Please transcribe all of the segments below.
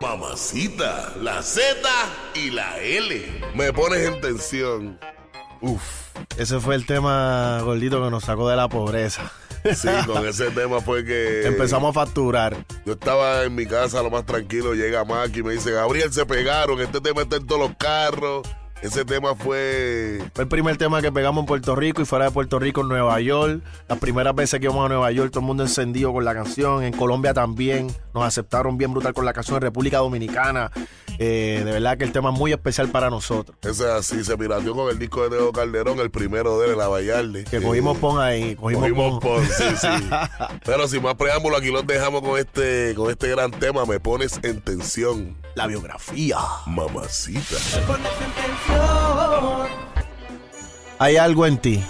Mamacita, la Z y la L. Me pones en tensión. Uf. Ese fue el tema gordito que nos sacó de la pobreza. Sí, con ese tema fue que. Empezamos a facturar. Yo estaba en mi casa lo más tranquilo, llega Mac y me dice, Gabriel, se pegaron, este tema está en todos los carros. Ese tema fue... Fue el primer tema que pegamos en Puerto Rico y fuera de Puerto Rico en Nueva York. Las primeras veces que íbamos a Nueva York, todo el mundo encendido con la canción. En Colombia también nos aceptaron bien brutal con la canción. En República Dominicana, eh, de verdad que el tema es muy especial para nosotros. Ese es así, se pirateó con el disco de Teo Calderón, el primero de él, La Vallarde. Que cogimos pon ahí, cogimos, Cogimos pon. pon, sí, sí. Pero sin más preámbulo, aquí los dejamos con este, con este gran tema. Me pones en tensión, La biografía. mamacita. Hay algo en ti.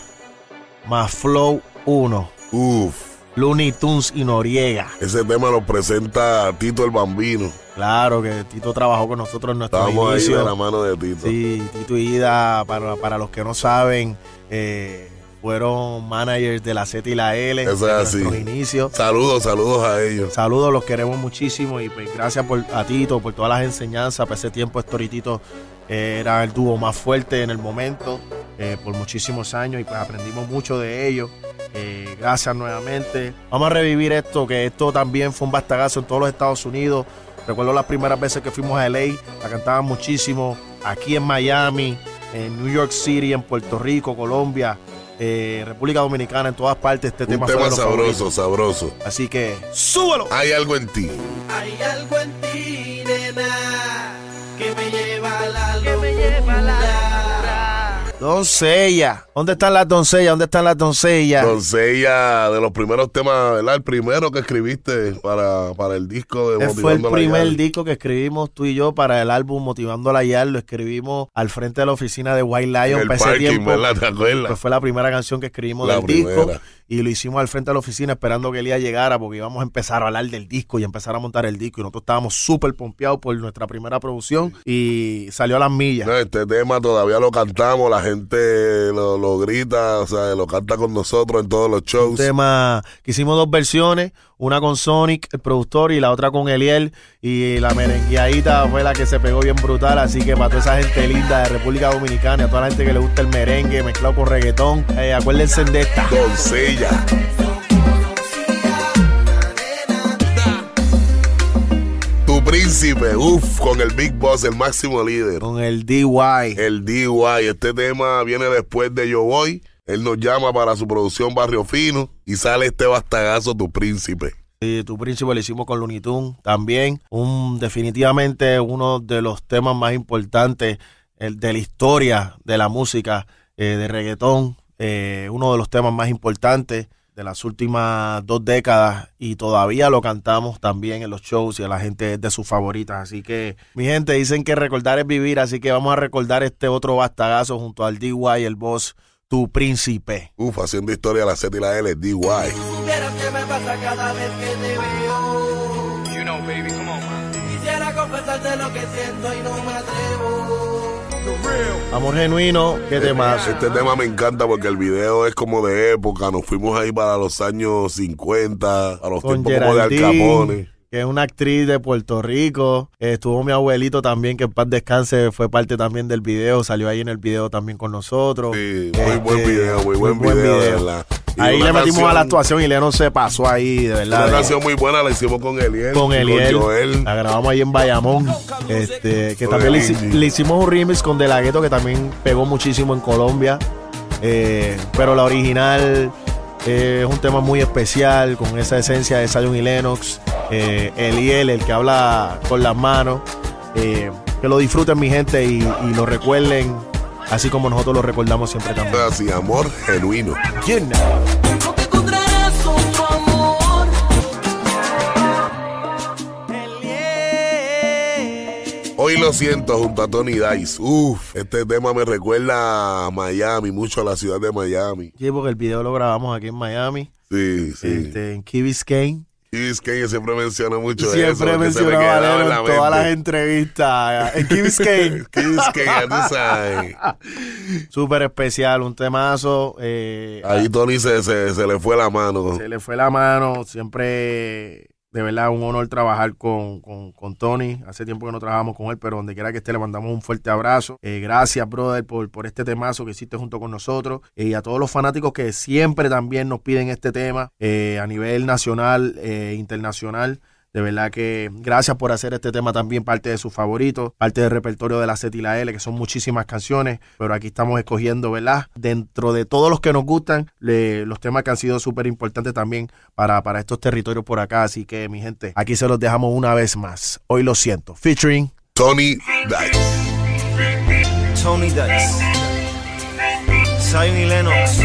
Más Flow 1. Uf, Looney Tunes y Noriega. ese tema lo presenta Tito el Bambino. Claro que Tito trabajó con nosotros en nuestro Estábamos ahí de la mano de Tito. Sí, Tito y Ida, para, para los que no saben, eh, fueron managers de la Z y la L Eso es en así. nuestros inicios. Saludos, saludos a ellos. Saludos, los queremos muchísimo y pues gracias por, a Tito por todas las enseñanzas. Para ese tiempo, Héctor y Tito eh, era el dúo más fuerte en el momento eh, por muchísimos años y pues aprendimos mucho de ellos. Eh, gracias nuevamente. Vamos a revivir esto, que esto también fue un bastagazo en todos los Estados Unidos. Recuerdo las primeras veces que fuimos a LA, la cantaban muchísimo. Aquí en Miami, en New York City, en Puerto Rico, Colombia, eh, República Dominicana, en todas partes. Este Un tema, fue tema sabroso, favoritos. sabroso. Así que, súbelo. Hay algo en ti. Hay algo en ti, Doncella. ¿Dónde están las doncellas? ¿Dónde están las doncellas? Doncella, de los primeros temas, ¿verdad? El primero que escribiste para, para el disco de Ese fue el Motivando primer Yal. disco que escribimos tú y yo para el álbum Motivando a la Yal. Lo escribimos al frente de la oficina de White En Lion. el para ese parking, tiempo, ¿verdad? ¿Te acuerdas? pues fue la primera canción que escribimos La del disco. Y lo hicimos al frente de la oficina esperando que Elías llegara porque íbamos a empezar a hablar del disco y empezar a montar el disco. Y nosotros estábamos súper pompeados por nuestra primera producción y salió a las millas. No, este tema todavía lo cantamos, la gente lo, lo grita, o sea, lo canta con nosotros en todos los Un shows. tema que hicimos dos versiones, una con Sonic, el productor, y la otra con Eliel. Y la merengueadita fue la que se pegó bien brutal. Así que para toda esa gente linda de República Dominicana, a toda la gente que le gusta el merengue mezclado con reggaetón, eh, acuérdense de esta. Doncella. Tu príncipe, uff, con el Big Boss, el máximo líder. Con el DY. El DY, este tema viene después de Yo Voy. Él nos llama para su producción Barrio Fino y sale este bastagazo, Tu príncipe. Y tu príncipe lo hicimos con Looney Tunes también. Un, definitivamente uno de los temas más importantes de la historia de la música eh, de reggaetón. eh, uno de los temas más importantes de las últimas dos décadas y todavía lo cantamos también en los shows y a la gente es de sus favoritas. Así que, mi gente, dicen que recordar es vivir, así que vamos a recordar este otro bastagazo junto al DY, el boss, tu príncipe. Uf, haciendo historia la Z y la L, DY. Supieras qué me pasa cada vez que te veo. You know, baby, come on, man. Quisiera confesarte lo que siento y no me atrevo. Amor genuino, ¿qué temas? Este tema me encanta porque el video es como de época. Nos fuimos ahí para los años 50, a los con tiempos como de Al Geraldine, Capone. Que es una actriz de Puerto Rico. Estuvo mi abuelito también, que en paz descanse, fue parte también del video, salió ahí en el video también con nosotros. Sí, muy Este, buen video, muy buen video, de verdad. Y Ahí le metimos a la actuación y León se pasó ahí, de verdad. Una canción muy buena, la hicimos con Eliel. con Eliel. Con Joel. La grabamos ahí en Bayamón. Este, que también le, hicimos un remix con De La Ghetto que también pegó muchísimo en Colombia. Eh, pero la original eh, es un tema muy especial con esa esencia de Zion y Lennox. Eh, Eliel, el que habla con las manos. Eh, que lo disfruten mi gente y, y lo recuerden así como nosotros lo recordamos siempre también. Así, amor genuino. Amor. Hoy lo siento junto a Tony Dice. Uf, este tema me recuerda a Miami, mucho a la ciudad de Miami. Sí, porque el video lo grabamos aquí en Miami, Sí, sí. este, en Key Biscayne. Keys Kane siempre menciona mucho eso. Siempre que se me mencionaba a en todas las entrevistas. En Kane, ya tú sabes. Súper especial, un temazo. eh, Ahí Tony se, se, se le fue la mano. se le fue la mano. Siempre, de verdad, un honor trabajar con, con, con Tony. Hace tiempo que no trabajamos con él, pero donde quiera que esté, le mandamos un fuerte abrazo. Eh, gracias, brother, por, por este temazo que hiciste junto con nosotros. Eh, y a todos los fanáticos que siempre también nos piden este tema eh, a nivel nacional e internacional. De verdad que gracias por hacer este tema también parte de sus favoritos, parte del repertorio de la Z y la L, que son muchísimas canciones, pero aquí estamos escogiendo, ¿verdad? Dentro de todos los que nos gustan, le- los temas que han sido súper importantes también para, para estos territorios por acá. Así que, mi gente, aquí se los dejamos una vez más. Hoy lo siento. Featuring Tony Dice. Tony Dice, Zion y Lennox,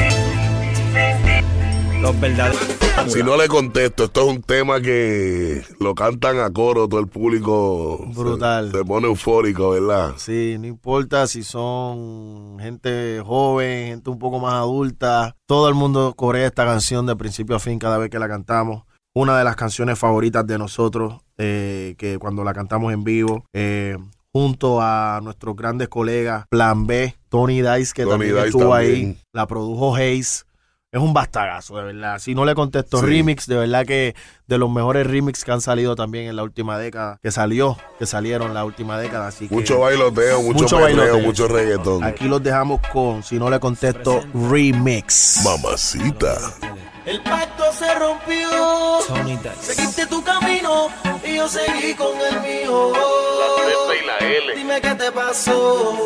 los verdaderos. Si no le contesto, esto es un tema que lo cantan a coro, todo el público Brutal. Se, pone eufórico, ¿verdad? Sí, no importa si son gente joven, gente un poco más adulta, todo el mundo corea esta canción de principio a fin cada vez que la cantamos. Una de las canciones favoritas de nosotros, eh, que cuando la cantamos en vivo, eh, junto a nuestros grandes colegas, Plan B, Tony Dice, que Tony también Dice estuvo ahí, la produjo Hayes. Es un bastagazo, de verdad. Si no le contesto Sí. remix, de verdad que de los mejores remix que han salido también en la última década, que salió, que salieron la última década. Así que Mucho bailoteo, mucho, Mucho perreo, bailoteo. mucho reggaetón. Aquí los dejamos con, si no le contesto, remix. Mamacita. El pacto se rompió. Seguiste tu camino y yo seguí con el mío. y la L. Dime qué te pasó.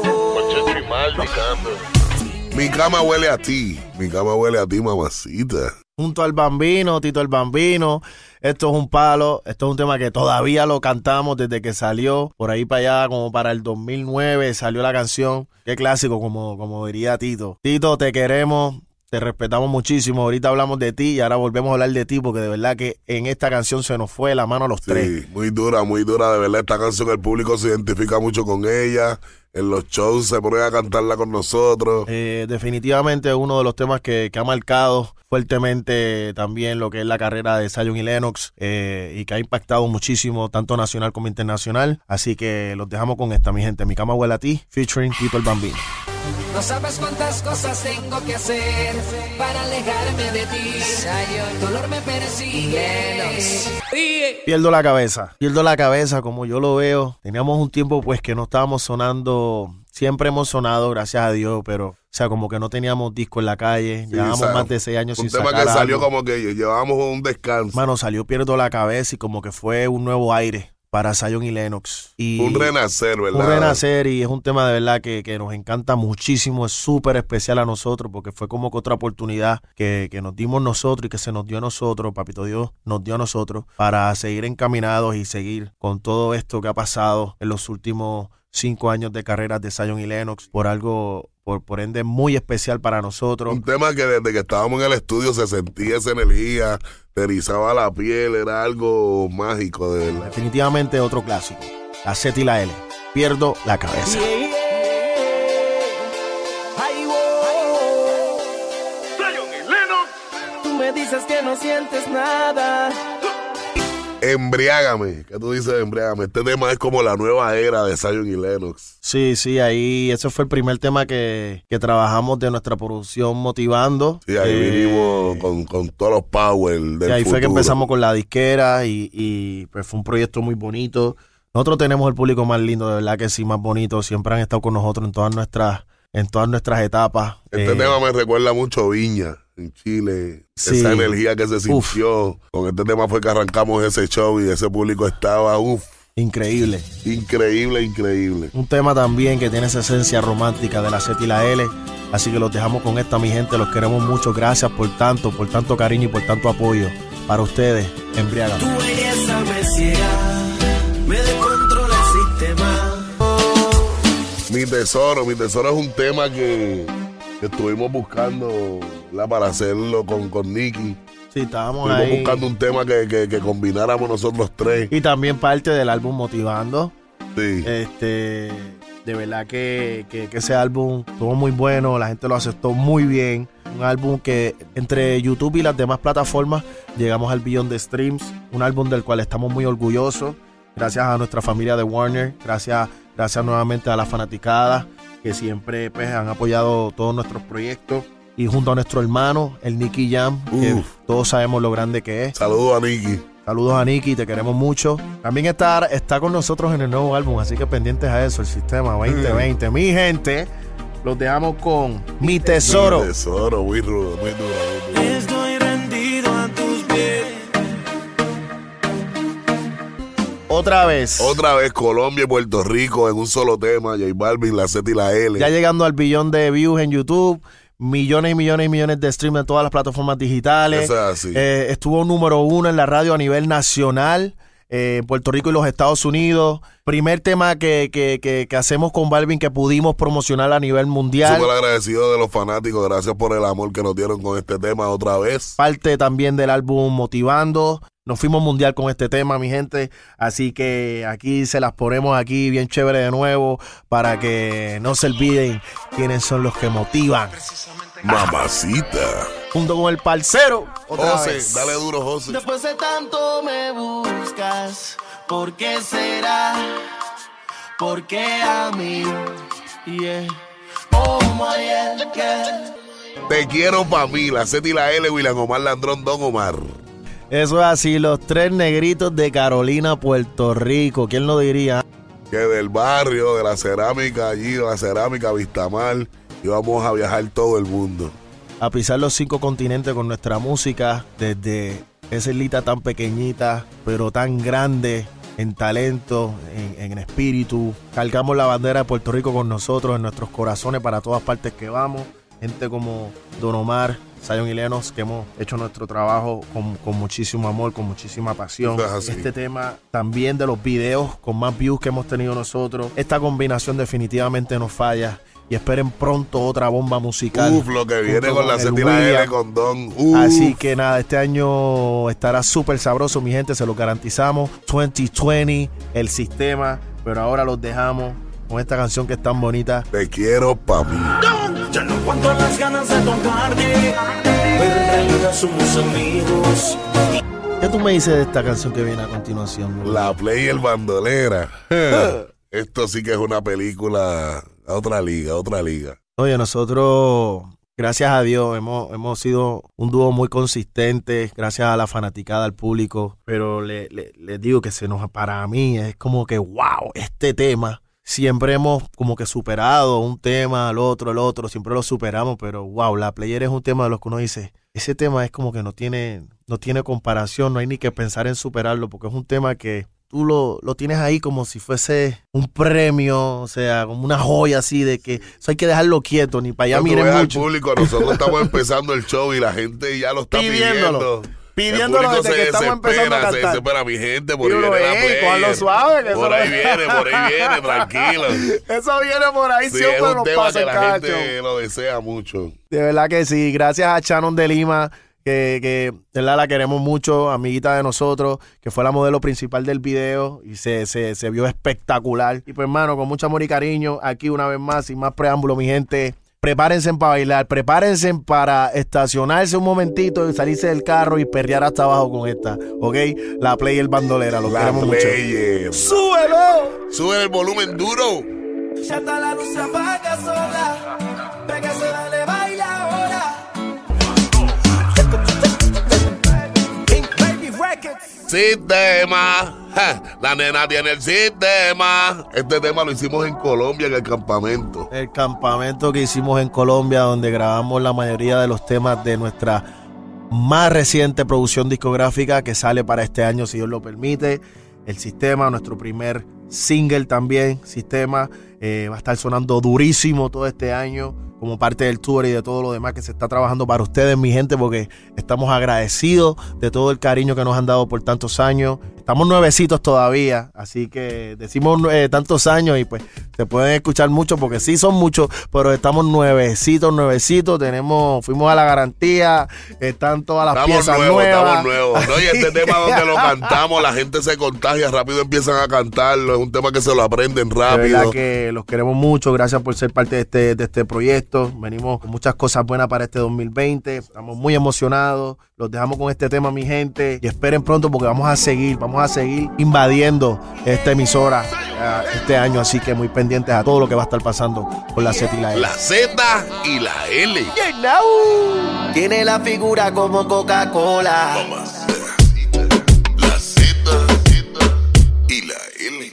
Mi cama huele a ti. Mi cama huele a ti, mamacita. Junto al Bambino, Tito el Bambino. Esto es un palo. Esto es un tema que todavía lo cantamos desde que salió. Por ahí para allá, como para el 2009, salió la canción. Qué clásico, como, como diría Tito. Tito, te queremos. Te respetamos muchísimo. Ahorita hablamos de ti y ahora volvemos a hablar de ti porque de verdad que en esta canción se nos fue la mano a los tres. Sí, muy dura, muy dura. De verdad, esta canción el público se identifica mucho con ella. En los shows se ponen a cantarla con nosotros. Eh, definitivamente uno de los temas que, ha marcado fuertemente también lo que es la carrera de Zion y Lennox eh, y que ha impactado muchísimo tanto nacional como internacional. Así que los dejamos con esta, mi gente. Mi cama huele a ti, featuring Tito Bambino. No sabes cuántas cosas tengo que hacer para alejarme de ti. El dolor me persigue. Pierdo la cabeza, pierdo la cabeza como yo lo veo. Teníamos un tiempo pues que no estábamos sonando, siempre hemos sonado, gracias a Dios, pero o sea, como que no teníamos disco en la calle. Sí, Llevábamos más de seis años Un sin tema sacar que salió algo. como que llevábamos un descanso. Mano, salió Pierdo la cabeza y como que fue un nuevo aire para Zion y Lennox. Y un renacer, ¿verdad? un renacer y es un tema de verdad que, que nos encanta muchísimo, es súper especial a nosotros porque fue como que otra oportunidad que, que nos dimos nosotros y que se nos dio a nosotros, Papito Dios nos dio a nosotros para seguir encaminados y seguir con todo esto que ha pasado en los últimos cinco años de carreras de Zion y Lennox por algo, por, por ende, muy especial para nosotros. Un tema que desde que estábamos en el estudio se sentía esa energía, te erizaba la piel, era algo mágico, de verdad. Definitivamente otro clásico, la Z y la L. Pierdo la cabeza. Tú me dices que no sientes nada. Embriágame, ¿qué tú dices de embriágame? Este tema es como la nueva era de Zion y Lennox. Sí, sí, ahí ese fue el primer tema que, que trabajamos de nuestra producción motivando. Sí, ahí Eh, vinimos con, con todos los power del y ahí fue que empezamos con la disquera y, y, pues fue un proyecto muy bonito. Nosotros tenemos el público más lindo, de verdad que sí, más bonito. Siempre han estado con nosotros en todas nuestras, en todas nuestras etapas. Este Eh, tema me recuerda mucho Viña, en Chile. Sí. Esa energía que se Uf. sintió. Con este tema fue que arrancamos ese show y ese público estaba, uff, Increíble. increíble, increíble. Un tema también que tiene esa esencia romántica de la Z y la L. Así que los dejamos con esta, mi gente. Los queremos mucho. Gracias por tanto, por tanto cariño y por tanto apoyo. Para ustedes, belleza me ciega. Me descontrola el sistema. Mi tesoro, mi tesoro es un tema que estuvimos buscando ¿verdad? para hacerlo con, con Nicky. Sí, estábamos Estuvimos ahí. buscando un tema que, que- que combináramos nosotros tres. Y también parte del álbum Motivando. Sí. Este, de verdad que, que- que ese álbum estuvo muy bueno, la gente lo aceptó muy bien. Un álbum que entre YouTube y las demás plataformas llegamos al billón de streams. Un álbum del cual estamos muy orgullosos. Gracias a nuestra familia de Warner. Gracias, gracias nuevamente a la fanaticada que siempre pues, han apoyado todos nuestros proyectos. Y junto a nuestro hermano, el Nicky Jam, que todos sabemos lo grande que es. Saludos a Nicky. Saludos a Nicky, te queremos mucho. También está, está con nosotros en el nuevo álbum, así que pendientes a eso, el sistema 2020. Mi gente, los dejamos con Mi Tesoro. Mi tesoro, muy rudo, muy duro, Otra vez. Otra vez Colombia y Puerto Rico en un solo tema, J Balvin, la Z y la L. Ya llegando al billón de views en YouTube, millones y millones y millones de streams en todas las plataformas digitales. Eso es así. Eh, estuvo número uno en la radio a nivel nacional. Eh, Puerto Rico y los Estados Unidos. Primer tema que, que- que- que hacemos con Balvin que pudimos promocionar a nivel mundial. Súper agradecido de los fanáticos, gracias por el amor que nos dieron con este tema otra vez. parte también del álbum Motivando. Nos fuimos mundial con este tema, mi gente. Así que aquí se las ponemos aquí bien chévere de nuevo para que no se olviden quiénes son los que motivan. Mamacita. Junto con el parcero. Otra José, vez. dale duro, José. Después de tanto me buscas, ¿por qué será? ¿Por qué a mí? Yeah. Ayer que Te quiero pa' mí, la Z y la L, William Omar Landrón, Don Omar. Eso es así, los tres negritos de Carolina, Puerto Rico. ¿Quién lo diría? Que del barrio, de la cerámica allí, de la cerámica Vistamar, íbamos a viajar todo el mundo. A pisar los cinco continentes con nuestra música, desde esa islita tan pequeñita, pero tan grande en talento, en, en espíritu. Cargamos la bandera de Puerto Rico con nosotros, en nuestros corazones, para todas partes que vamos. Gente como Don Omar, Zion y Lenos, que hemos hecho nuestro trabajo con, con muchísimo amor, con muchísima pasión. Es. Este tema también de los videos con más views que hemos tenido nosotros. Esta combinación definitivamente no falla. Y esperen pronto otra bomba musical. Uf, lo que viene con la la L, con Don. Uf. Así que nada, este año estará súper sabroso, mi gente, se lo garantizamos. 2020, el sistema, pero ahora los dejamos con esta canción que es tan bonita. Te quiero pa' mí. Ya no aguanto las ganas de tocarte, pero en realidad somos amigos. ¿Qué tú me dices de esta canción que viene a continuación? bro? La Play y el Bandolera. Esto sí que es una película otra liga, otra liga. Oye, nosotros, gracias a Dios, hemos, hemos sido un dúo muy consistente, gracias a la fanaticada, al público, pero le- le- les digo que se nos, para mí es como que, wow, este tema, siempre hemos como que superado un tema al otro, al otro, siempre lo superamos, pero wow, la player es un tema de los que uno dice, ese tema es como que no tiene, no tiene comparación, no hay ni que pensar en superarlo, porque es un tema que tú lo, lo tienes ahí como si fuese un premio, o sea, como una joya así de que eso hay que dejarlo quieto, ni para allá Cuando miren veas al mucho. público, nosotros estamos empezando el show y la gente ya lo está Pidiéndolo. pidiendo. Pidiéndolo desde que estamos empezando a desespera, Se cantar. desespera mi gente, por ahí viene la "Ey, player. cójanlo suave, que Por ahí viene, por ahí viene, tranquilo. Eso viene por ahí, Sí, siempre es un nos tema pasa que la cacho. gente lo desea mucho. De verdad que sí. Gracias a Shannon de Lima, que, que de verdad la queremos mucho, amiguita de nosotros, que fue la modelo principal del video y se, se, se vio espectacular. Y pues, hermano, con mucho amor y cariño, aquí una vez más, sin más preámbulo, mi gente. Prepárense para bailar, prepárense para estacionarse un momentito y salirse del carro y perrear hasta abajo con esta, ¿ok? La play y el bandolera, lo La queremos mucho. ¡Súbelo! Sube el volumen duro. ya está la luz se apaga sola. Sistema. La nena tiene el sistema. Este tema lo hicimos en Colombia, en el campamento. El campamento que hicimos en Colombia, donde grabamos la mayoría de los temas de nuestra más reciente producción discográfica que sale para este año, si Dios lo permite. El sistema, nuestro primer single también, sistema, eh, va a estar sonando durísimo todo este año como parte del tour y de todo lo demás que se está trabajando para ustedes, mi gente, porque estamos agradecidos de todo el cariño que nos han dado por tantos años. Estamos nuevecitos todavía, así que decimos eh, tantos años y pues se pueden escuchar mucho porque sí son muchos, pero estamos nuevecitos, nuevecitos, tenemos, fuimos a la garantía, están todas las Estamos piezas nuevos, nuevas. estamos nuevos. ¿no? Y este tema donde lo cantamos, la gente se contagia, rápido empiezan a cantarlo. Es un tema que se lo aprenden De verdad rápido. que los queremos mucho, gracias por ser parte de este, de este proyecto. Venimos con muchas cosas buenas para este 2020, estamos muy emocionados. Los dejamos con este tema, mi gente, y esperen pronto porque vamos a seguir, vamos a seguir invadiendo esta emisora eh, este año, así que muy pendientes a todo lo que va a estar pasando con la Z y la L. La Z y la L. Tiene la figura como Coca-Cola. La Z y la L.